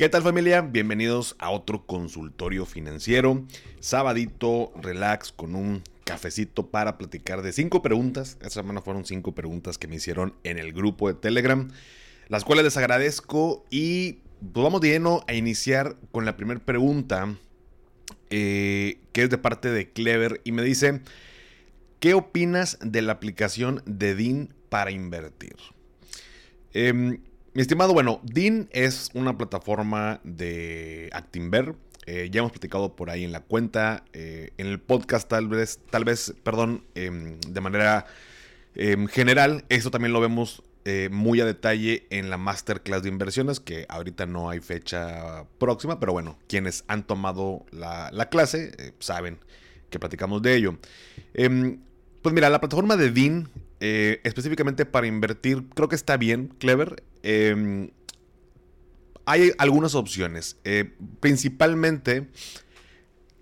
¿Qué tal familia? Bienvenidos a otro consultorio financiero. Sabadito, relax, con un cafecito para platicar de cinco preguntas. Esta semana fueron cinco preguntas que me hicieron en el grupo de Telegram, las cuales les agradezco y pues vamos de lleno a iniciar con la primera pregunta, eh, que es de parte de Clever y me dice, ¿qué opinas de la aplicación de DIN para invertir? Eh, estimado, bueno, DIN es una plataforma de Actinver. Eh, ya hemos platicado por ahí en la cuenta, eh, en el podcast tal vez, tal vez, perdón, em, de manera em, general. Esto también lo vemos eh, muy a detalle en la masterclass de inversiones, que ahorita no hay fecha próxima, pero bueno, quienes han tomado la, la clase saben que platicamos de ello. Em, pues mira, la plataforma de eh, específicamente para invertir, creo que está bien, clever. Em, hay algunas opciones. Eh, principalmente,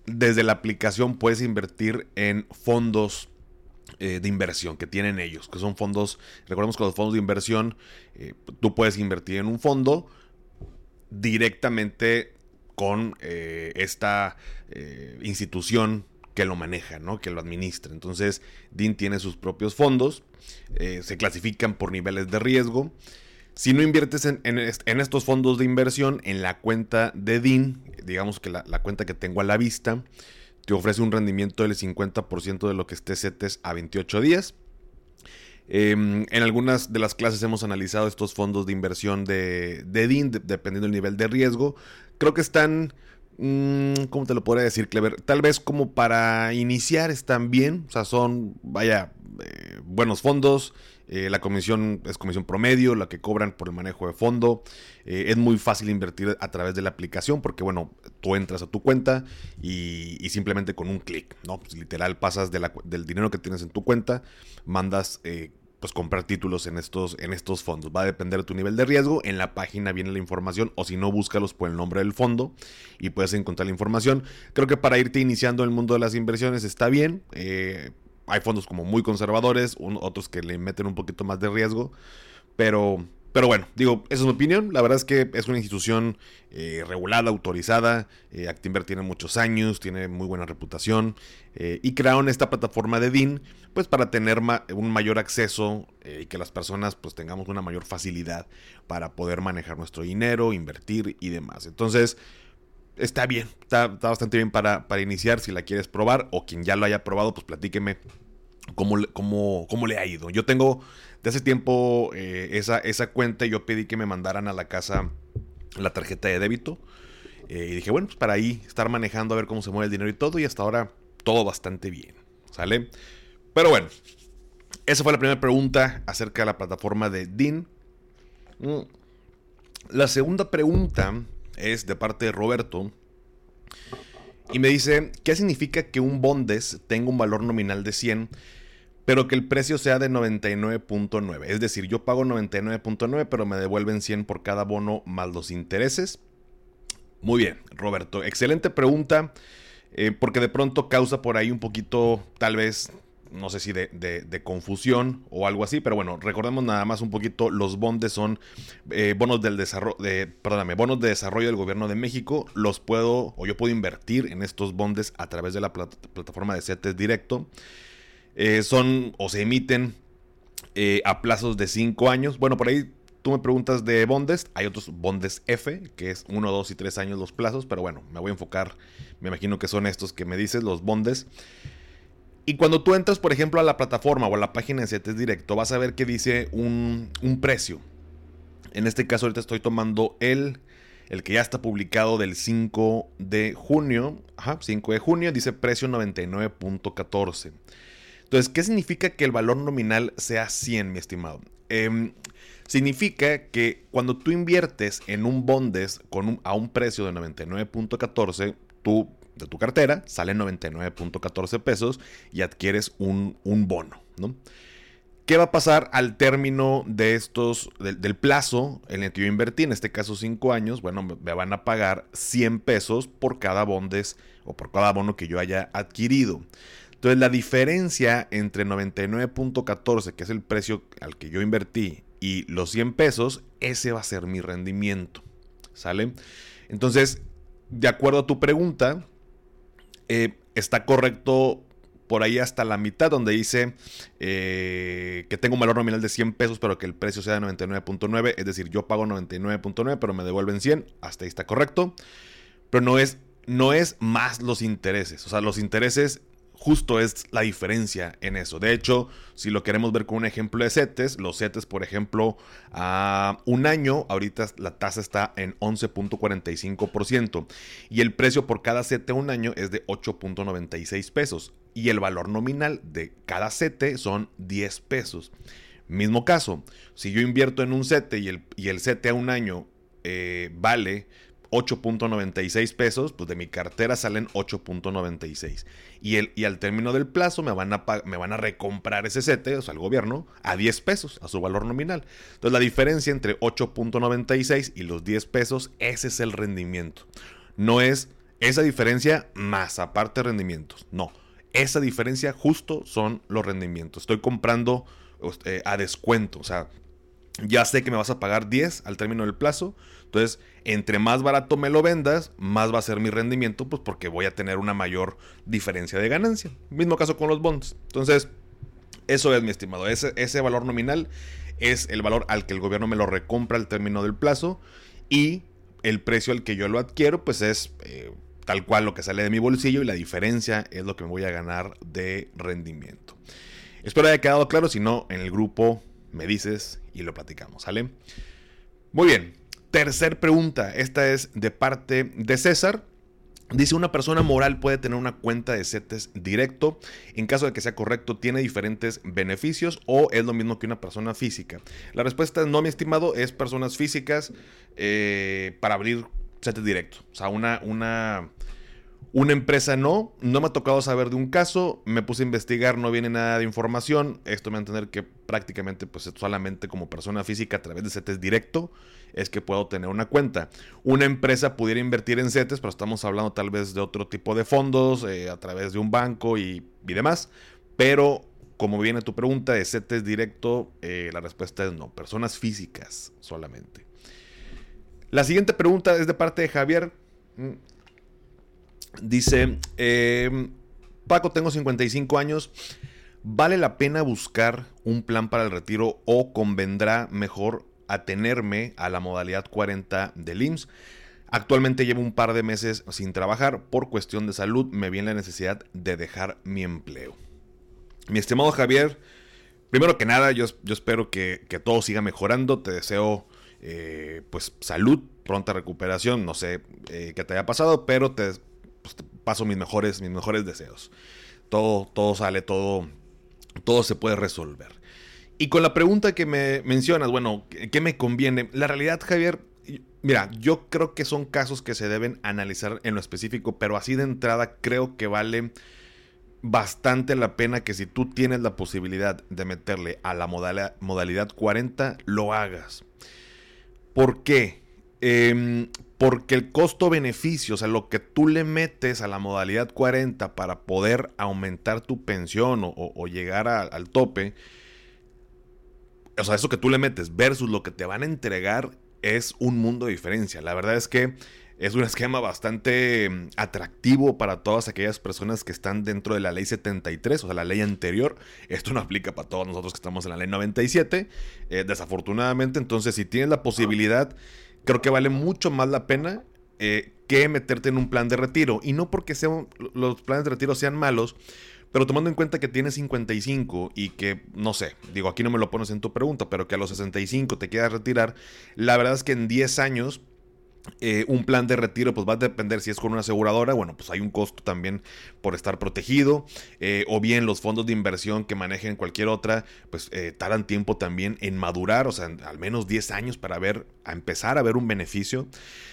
desde la aplicación puedes invertir en fondos eh, de inversión que tienen ellos, que son fondos, recordemos que los fondos de inversión, tú puedes invertir en un fondo directamente con esta institución que lo maneja, ¿no? que lo administra. Entonces, DIN tiene sus propios fondos, eh, se clasifican por niveles de riesgo. Si no inviertes en, estos fondos de inversión, en la cuenta de DIN, digamos que la, cuenta que tengo a la vista, te ofrece un rendimiento del 50% de lo que esté CETES a 28 días. Em, en algunas de las clases hemos analizado estos fondos de inversión de, DIN, dependiendo del nivel de riesgo. Creo que están Mm, ¿Cómo te lo podría decir, Clever? Tal vez como para iniciar están bien. O sea, son, vaya, eh, buenos fondos. Eh, la comisión es comisión promedio, la que cobran por el manejo de fondo. Eh, es muy fácil invertir a través de la aplicación porque, bueno, tú entras a tu cuenta y, simplemente con un clic, ¿no? Pues, literal pasas del dinero que tienes en tu cuenta, mandas pues comprar títulos en estos, en estos fondos. Va a depender de tu nivel de riesgo. En la página viene la información o si no, búscalos por el nombre del fondo y puedes encontrar la información. Creo que para irte iniciando en el mundo de las inversiones está bien. Eh, hay fondos como muy conservadores, otros que le meten un poquito más de riesgo. Pero pero bueno, digo, esa es mi opinión. La verdad es que es una institución eh, regulada, autorizada. Eh, tiene muchos años, tiene muy buena reputación. Eh, y crearon esta plataforma de DIN, pues para tener un mayor acceso y que las personas pues tengamos una mayor facilidad para poder manejar nuestro dinero, invertir y demás. Entonces, está bien, está, bastante bien para, para iniciar si la quieres probar o quien ya lo haya probado, pues platíqueme cómo, cómo, cómo le ha ido. Yo tengo de hace tiempo eh, esa, esa cuenta yo pedí que me mandaran a la casa la tarjeta de débito. Eh, y dije, bueno, pues para ahí estar manejando a ver cómo se mueve el dinero y todo. Y hasta ahora todo bastante bien. ¿Sale? Pero bueno, esa fue la primera pregunta acerca de la plataforma de DIN. Mm. La segunda pregunta es de parte de Roberto. Y me dice, ¿qué significa que un Bondes tenga un valor nominal de 100 pero que el precio sea de 99.9. Es decir, yo pago 99.9, pero me devuelven 100 por cada bono más los intereses. Muy bien, Roberto. Excelente pregunta, eh, porque de pronto causa por ahí un poquito, tal vez, no sé si de, confusión o algo así, pero bueno, recordemos nada más un poquito, los bondes son eh, bonos del desarrollo, de, perdóname, bonos de desarrollo del gobierno de México, los puedo, o yo puedo invertir en estos bondes a través de la plataforma de CETES directo. Eh, son o se emiten eh, a plazos de 5 años. Bueno, por ahí tú me preguntas de bondes. Hay otros bondes F, que es 1, 2 y 3 años los plazos. Pero bueno, me voy a enfocar. Me imagino que son estos que me dices, los bondes. Y cuando tú entras, por ejemplo, a la plataforma o a la página de CETES Directo, vas a ver que dice un, precio. En este caso, ahorita estoy tomando el, el que ya está publicado del 5 de junio. Ajá, 5 de junio, dice precio 99.14. Entonces, ¿qué significa que el valor nominal sea 100, mi estimado? Em, significa que cuando tú inviertes en un bondes con a un precio de 99.14, tú de tu cartera sale 99.14 pesos y adquieres un, bono, ¿no? ¿Qué va a pasar al término de estos, del, plazo en el que yo invertí, en este caso 5 años? Bueno, me van a pagar 100 pesos por cada bondes o por cada bono que yo haya adquirido. Entonces la diferencia entre 99.14, que es el precio al que yo invertí, y los 100 pesos, ese va a ser mi rendimiento. ¿sale? Entonces, de acuerdo a tu pregunta, eh, está correcto por ahí hasta la mitad, donde dice eh, que tengo un valor nominal de 100 pesos, pero que el precio sea de 99.9, es decir, yo pago 99.9, pero me devuelven 100, hasta ahí está correcto, pero no es, no es más los intereses, o sea, los intereses justo es la diferencia en eso. De hecho, si lo queremos ver con un ejemplo de CETES, los CETES, por ejemplo, a un año, ahorita la tasa está en 11.45% y el precio por cada CETE un año es de 8.96 pesos y el valor nominal de cada CETE son 10 pesos. Mismo caso, si yo invierto en un CETE y el, y el CETE a un año eh, vale 8.96 pesos, pues de mi cartera salen 8.96. Y, y al término del plazo me van, a, me van a recomprar ese sete, o sea, el gobierno, a 10 pesos, a su valor nominal. Entonces la diferencia entre 8.96 y los 10 pesos, ese es el rendimiento. No es esa diferencia más aparte rendimientos. No, esa diferencia justo son los rendimientos. Estoy comprando eh, a descuento, o sea, ya sé que me vas a pagar 10 al término del plazo. Entonces, entre más barato me lo vendas, más va a ser mi rendimiento, pues porque voy a tener una mayor diferencia de ganancia. Mismo caso con los bonds. Entonces, eso es mi estimado. Ese, valor nominal es el valor al que el gobierno me lo recompra al término del plazo. Y el precio al que yo lo adquiero, pues es eh, tal cual lo que sale de mi bolsillo y la diferencia es lo que me voy a ganar de rendimiento. Espero haya quedado claro, si no, en el grupo me dices y lo platicamos, ¿sale? Muy bien, tercer pregunta, esta es de parte de César. Dice, una persona moral puede tener una cuenta de CETES directo. En caso de que sea correcto, ¿tiene diferentes beneficios o es lo mismo que una persona física? La respuesta es no, mi estimado, es personas físicas eh, para abrir CETES directo. O sea, una, una una empresa no, no me ha tocado saber de un caso, me puse a investigar, no viene nada de información, esto me va a entender que prácticamente pues solamente como persona física a través de CETES directo es que puedo tener una cuenta. Una empresa pudiera invertir en CETES, pero estamos hablando tal vez de otro tipo de fondos, eh, a través de un banco y, demás, pero como viene tu pregunta de CETES directo, eh, la respuesta es no, personas físicas solamente. La siguiente pregunta es de parte de Javier. Dice, em, Paco, tengo 55 años. ¿Vale la pena buscar un plan para el retiro o convendrá mejor atenerme a la modalidad 40 del IMSS? Actualmente llevo un par de meses sin trabajar. Por cuestión de salud me viene la necesidad de dejar mi empleo. Mi estimado Javier, primero que nada, yo, yo espero que, todo siga mejorando. Te deseo eh, pues salud, pronta recuperación. No sé eh, qué te haya pasado, pero te, pues, paso mis mejores, mis mejores deseos. Todo, todo sale, todo, todo se puede resolver. Y con la pregunta que me mencionas, bueno, ¿qué me conviene? La realidad, Javier, mira, yo creo que son casos que se deben analizar en lo específico, pero así de entrada creo que vale bastante la pena que si tú tienes la posibilidad de meterle a la modalidad, modalidad 40, lo hagas. ¿Por qué? Eh, porque el costo-beneficio, o sea, lo que tú le metes a la modalidad 40 para poder aumentar tu pensión o, llegar al tope, o sea, eso que tú le metes versus lo que te van a entregar es un mundo de diferencia. La verdad es que es un esquema bastante mm, atractivo para todas aquellas personas que están dentro de la ley 73, o sea, la ley anterior. Esto no aplica para todos nosotros que estamos en la ley 97, eh, desafortunadamente. Entonces, si tienes la posibilidad creo que vale mucho más la pena eh, que meterte en un plan de retiro. Y no porque sean, los planes de retiro sean malos, pero tomando en cuenta que tienes 55 y que, no sé, digo, aquí no me lo pones en tu pregunta, pero que a los 65 te quieras retirar, la verdad es que en 10 años eh, un plan de retiro pues va a depender si es con una aseguradora, bueno pues hay un costo también por estar protegido, eh, o bien los fondos de inversión que manejen cualquier otra pues eh, tardan tiempo también en madurar, o sea al menos 10 años para ver, a empezar a ver un beneficio.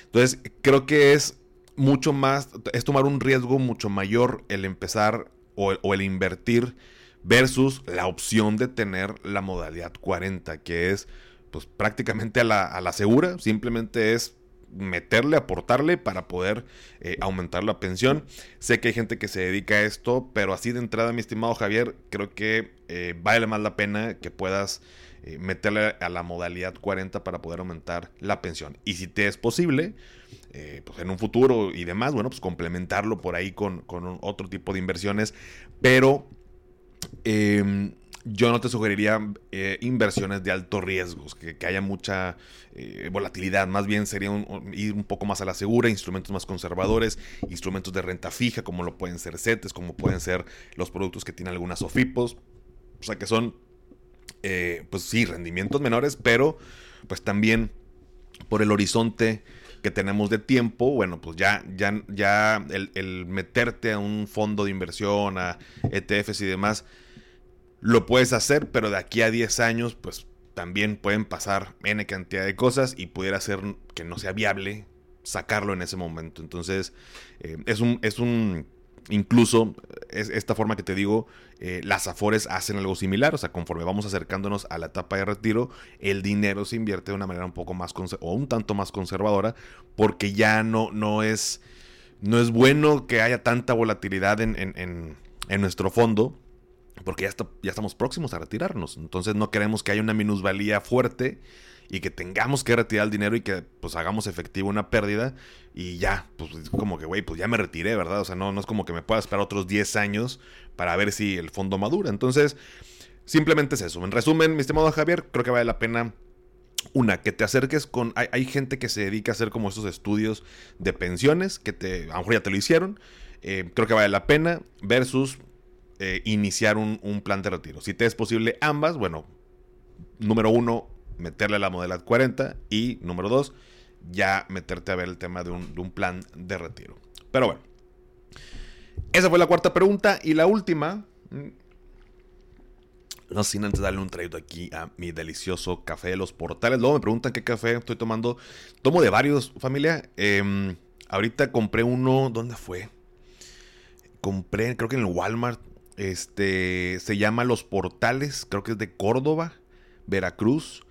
Entonces creo que es mucho más, es tomar un riesgo mucho mayor el empezar o, el invertir versus la opción de tener la modalidad 40 que es pues prácticamente a la, a la segura, simplemente es meterle, aportarle para poder eh, aumentar la pensión. Sé que hay gente que se dedica a esto, pero así de entrada, mi estimado Javier, creo que eh, vale más la pena que puedas eh, meterle a la modalidad 40 para poder aumentar la pensión. Y si te es posible, eh, pues en un futuro y demás, bueno, pues complementarlo por ahí con, con otro tipo de inversiones, pero em, yo no te sugeriría eh, inversiones de alto riesgo, que, haya mucha eh, volatilidad. Más bien sería ir un poco más a la segura, instrumentos más conservadores, instrumentos de renta fija, como lo pueden ser CETES, como pueden ser los productos que tienen algunas OFIPOS. O sea que son, eh, pues sí, rendimientos menores, pero pues también por el horizonte que tenemos de tiempo, bueno, pues ya, ya, ya el meterte a un fondo de inversión, a ETFs y demás, lo puedes hacer, pero de aquí a 10 años, pues también pueden pasar N cantidad de cosas y pudiera ser que no sea viable sacarlo en ese momento. Entonces, eh, es un, es un, incluso es esta forma que te digo, eh, las Afores hacen algo similar, o sea, conforme vamos acercándonos a la etapa de retiro, el dinero se invierte de una manera un poco más, o un tanto más conservadora, porque ya no, no es, no es bueno que haya tanta volatilidad en, en, en nuestro fondo porque ya, ya estamos próximos a retirarnos. Entonces no queremos que haya una minusvalía fuerte y que tengamos que retirar el dinero y que pues hagamos efectivo una pérdida y ya, pues como que, güey, pues ya me retiré, ¿verdad? O sea, no, no es como que me pueda esperar otros 10 años para ver si el fondo madura. Entonces, simplemente es eso. En resumen, mi estimado Javier, creo que vale la pena una, que te acerques con. Hay, hay, gente que se dedica a hacer como estos estudios de pensiones, que te, a lo mejor ya te lo hicieron. Eh, creo que vale la pena. Versus eh, iniciar un, plan de retiro. Si te es posible ambas, bueno, número uno, meterle la modalidad 40 y número dos, ya meterte a ver el tema de un, plan de retiro. Pero bueno, esa fue la cuarta pregunta y la última. Mm, no sin antes darle un traído aquí a mi delicioso café de los portales. Luego me preguntan qué café estoy tomando. Tomo de varios, familia. Em, ahorita compré uno. ¿Dónde fue? Compré, creo que en el Walmart. Este se llama Los Portales, creo que es de Córdoba, Veracruz.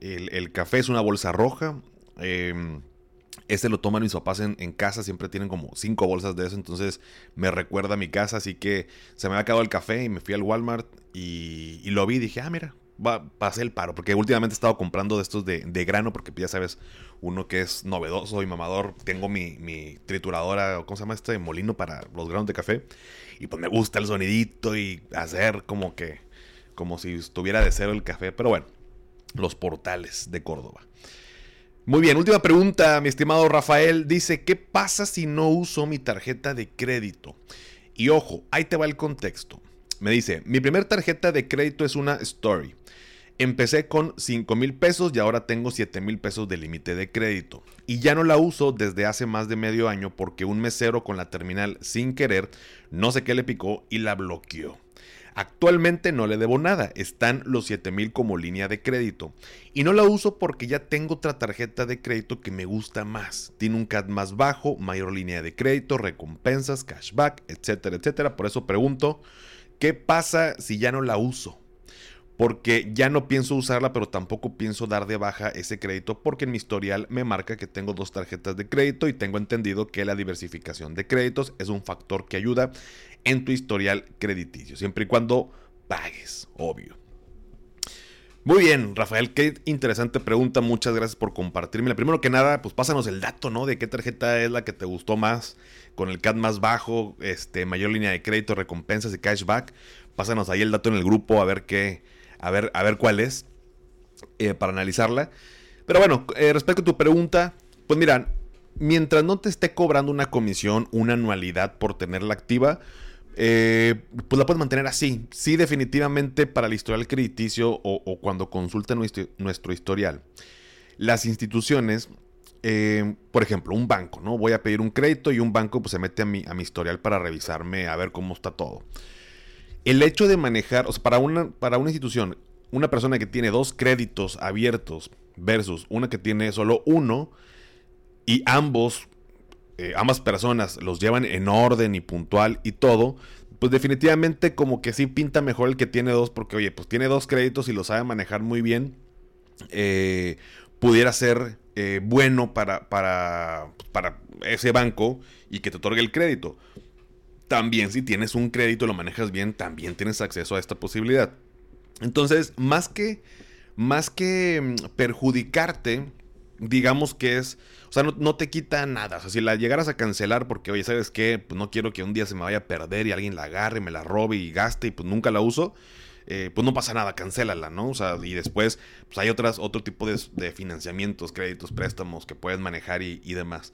El, café es una bolsa roja. Eh, este lo toman mis papás en, casa, siempre tienen como cinco bolsas de eso, entonces me recuerda a mi casa, así que se me ha acabado el café y me fui al Walmart y, lo vi y dije, ah, mira, va, pasé el paro, porque últimamente he estado comprando de estos de, grano, porque ya sabes, uno que es novedoso y mamador, tengo mi, mi trituradora, ¿cómo se llama este? Molino para los granos de café. Y pues me gusta el sonidito y hacer como que, como si estuviera de cero el café. Pero bueno, los portales de Córdoba. Muy bien, última pregunta, mi estimado Rafael. Dice, ¿qué pasa si no uso mi tarjeta de crédito? Y ojo, ahí te va el contexto. Me dice, mi primer tarjeta de crédito es una Story. Empecé con 5 mil pesos y ahora tengo 7 mil pesos de límite de crédito. Y ya no la uso desde hace más de medio año porque un mesero con la terminal sin querer, no sé qué le picó y la bloqueó. Actualmente no le debo nada, están los 7 mil como línea de crédito. Y no la uso porque ya tengo otra tarjeta de crédito que me gusta más. Tiene un CAD más bajo, mayor línea de crédito, recompensas, cashback, etcétera, etcétera. Por eso pregunto, ¿qué pasa si ya no la uso? Porque ya no pienso usarla, pero tampoco pienso dar de baja ese crédito porque en mi historial me marca que tengo dos tarjetas de crédito y tengo entendido que la diversificación de créditos es un factor que ayuda en tu historial crediticio, siempre y cuando pagues, obvio. Muy bien, Rafael, qué interesante pregunta. Muchas gracias por compartirme. Primero que nada, pues pásanos el dato, ¿no? De qué tarjeta es la que te gustó más, con el CAD más bajo, este, mayor línea de crédito, recompensas y cashback. Pásanos ahí el dato en el grupo a ver qué, a ver, a ver cuál es, eh, para analizarla. Pero bueno, eh, respecto a tu pregunta, pues mira, mientras no te esté cobrando una comisión, una anualidad por tenerla activa, eh, pues la puedes mantener así. Sí, definitivamente para el historial crediticio o, cuando consulten nuestro, historial. Las instituciones, por ejemplo, un banco, ¿no? Voy a pedir un crédito y un banco pues, se mete a mi, a mi historial para revisarme, a ver cómo está todo el hecho de manejar, o sea, para una, para una institución, una persona que tiene dos créditos abiertos versus una que tiene solo uno y ambos, eh, ambas personas los llevan en orden y puntual y todo, pues definitivamente como que sí pinta mejor el que tiene dos porque, oye, pues tiene dos créditos y lo sabe manejar muy bien, eh, pudiera ser eh, bueno para, para, para ese banco y que te otorgue el crédito también si tienes un crédito lo manejas bien, también tienes acceso a esta posibilidad. Entonces, más que, más que mm, perjudicarte, digamos que es, o sea, no, te quita nada. O sea, si la llegaras a cancelar porque, oye, ¿sabes qué? Pues no quiero que un día se me vaya a perder y alguien la agarre, me la robe y gaste y pues nunca la uso. Eh, pues no pasa nada, cancélala, ¿no? O sea, y después, pues hay otras, otro tipo de, financiamientos, créditos, préstamos que puedes manejar y demás.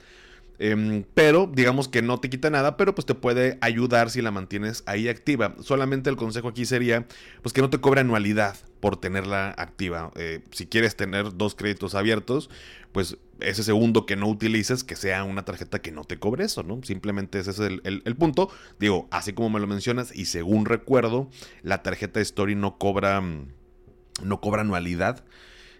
Em, pero digamos que no te quita nada, pero pues te puede ayudar si la mantienes ahí activa. Solamente el consejo aquí sería pues que no te cobre anualidad por tenerla activa. Eh, si quieres tener dos créditos abiertos, pues ese segundo que no utilices, que sea una tarjeta que no te cobre eso, ¿no? Simplemente ese es el, el punto. Digo, así como me lo mencionas, y según recuerdo, la tarjeta de Story no cobra, no cobra anualidad.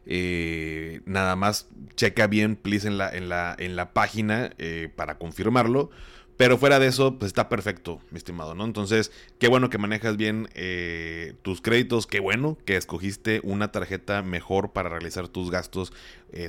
Eh, nada más checa bien, please, en la, en la, en la página eh, para confirmarlo. Pero fuera de eso, pues está perfecto, mi estimado, ¿no? Entonces, qué bueno que manejas bien eh, tus créditos, qué bueno que escogiste una tarjeta mejor para realizar tus gastos,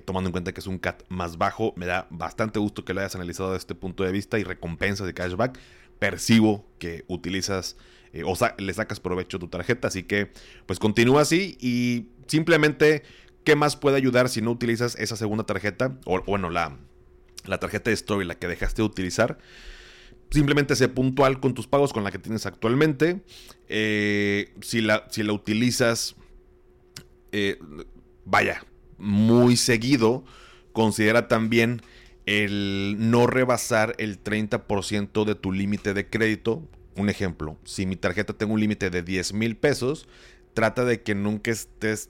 tomando en cuenta que es un CAT más bajo. Me da bastante gusto que lo hayas analizado desde este punto de vista y recompensas de cashback. Percibo que utilizas o le sacas provecho a tu tarjeta, así que pues continúa así y simplemente ¿Qué más puede ayudar si no utilizas esa segunda tarjeta? O bueno, la, la tarjeta de Story, la que dejaste de utilizar. Simplemente sé puntual con tus pagos con la que tienes actualmente. Eh, si, la, si la utilizas, eh, vaya, muy seguido, considera también el no rebasar el 30% de tu límite de crédito. Un ejemplo, si mi tarjeta tengo un límite de 10 mil pesos, trata de que nunca estés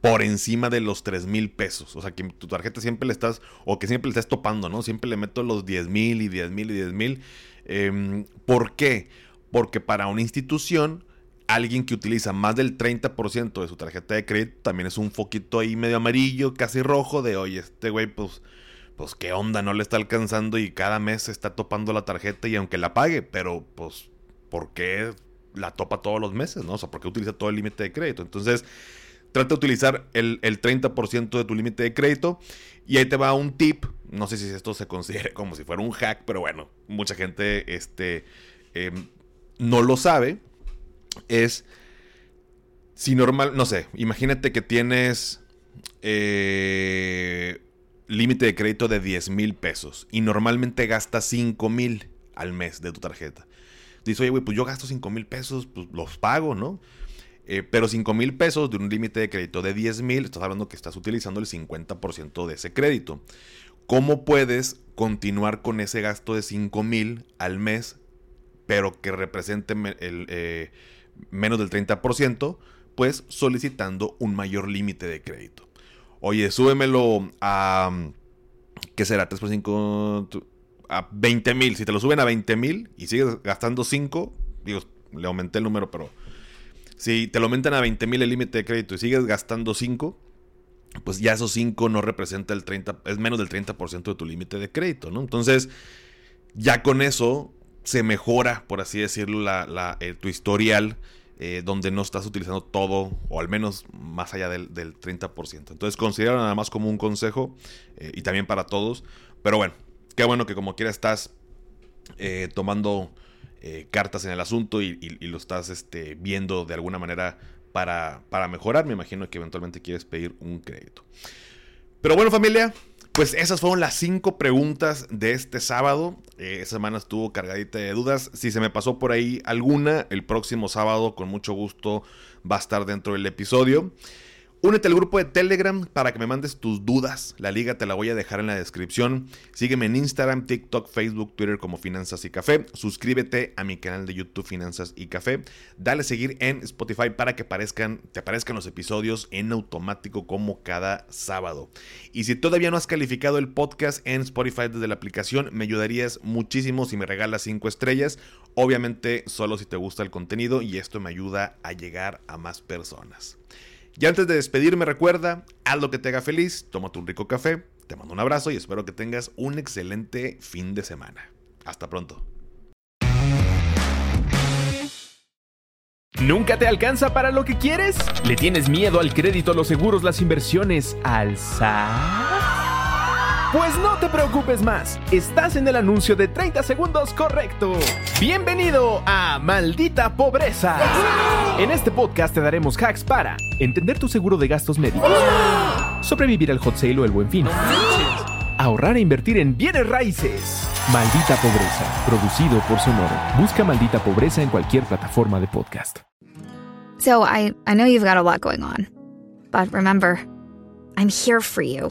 por encima de los 3 mil pesos. O sea, que tu tarjeta siempre le estás, o que siempre le estás topando, ¿no? Siempre le meto los 10 mil y 10 mil y 10 mil. Em, ¿Por qué? Porque para una institución, alguien que utiliza más del 30% de su tarjeta de crédito también es un foquito ahí medio amarillo, casi rojo, de oye, este güey, pues, pues qué onda, no le está alcanzando y cada mes está topando la tarjeta y aunque la pague, pero pues, ¿por qué la topa todos los meses, no? O sea, ¿por qué utiliza todo el límite de crédito? Entonces, Trata de utilizar el, 30% de tu límite de crédito. Y ahí te va un tip. No sé si esto se considera como si fuera un hack, pero bueno, mucha gente este, em, no lo sabe. Es si normal, no sé, imagínate que tienes eh, límite de crédito de 10 mil pesos y normalmente gastas 5 mil al mes de tu tarjeta. Dices, oye, güey, pues yo gasto 5 mil pesos, pues los pago, ¿no? Eh, pero 5 mil pesos de un límite de crédito de 10 mil, estás hablando que estás utilizando el 50% de ese crédito. ¿Cómo puedes continuar con ese gasto de 5 mil al mes, pero que represente el, eh, menos del 30%? Pues solicitando un mayor límite de crédito. Oye, súbemelo a... ¿Qué será? 3 por 5... A 20 mil. Si te lo suben a 20 mil y sigues gastando 5, digo, le aumenté el número, pero si te lo aumentan a 20 mil el límite de crédito y sigues gastando 5, pues ya esos 5 no representa el 30, es menos del 30% de tu límite de crédito, ¿no? Entonces, ya con eso se mejora, por así decirlo, la, eh, tu historial, eh, donde no estás utilizando todo, o al menos más allá del, 30%. Entonces, considera nada más como un consejo, eh, y también para todos. Pero bueno, qué bueno que como quiera estás tomando eh, cartas en el asunto y, lo estás este, viendo de alguna manera para, para mejorar. Me imagino que eventualmente quieres pedir un crédito. Pero bueno familia, pues esas fueron las cinco preguntas de este sábado. Eh, esa semana estuvo cargadita de dudas. Si se me pasó por ahí alguna, el próximo sábado con mucho gusto va a estar dentro del episodio. Únete al grupo de Telegram para que me mandes tus dudas. La liga te la voy a dejar en la descripción. Sígueme en Instagram, TikTok, Facebook, Twitter como Finanzas y Café. Suscríbete a mi canal de YouTube Finanzas y Café. Dale seguir en Spotify para que aparezcan, te aparezcan los episodios en automático como cada sábado. Y si todavía no has calificado el podcast en Spotify desde la aplicación, me ayudarías muchísimo si me regalas 5 estrellas. Obviamente solo si te gusta el contenido y esto me ayuda a llegar a más personas. Y antes de despedirme, recuerda, haz lo que te haga feliz, tómate un rico café, te mando un abrazo y espero que tengas un excelente fin de semana. Hasta pronto. ¿Nunca te alcanza para lo que quieres? ¿Le tienes miedo al crédito, los seguros, las inversiones, al? Pues no te preocupes más, estás en el anuncio de 30 segundos correcto. Bienvenido a Maldita Pobreza. En este podcast te daremos hacks para entender tu seguro de gastos médicos, sobrevivir al hot sale o el buen fin, ahorrar e invertir en bienes raíces. Maldita Pobreza, producido por Sonoro. Busca Maldita Pobreza en cualquier plataforma de podcast. So I, I know you've got a lot going on, but remember, I'm here for you.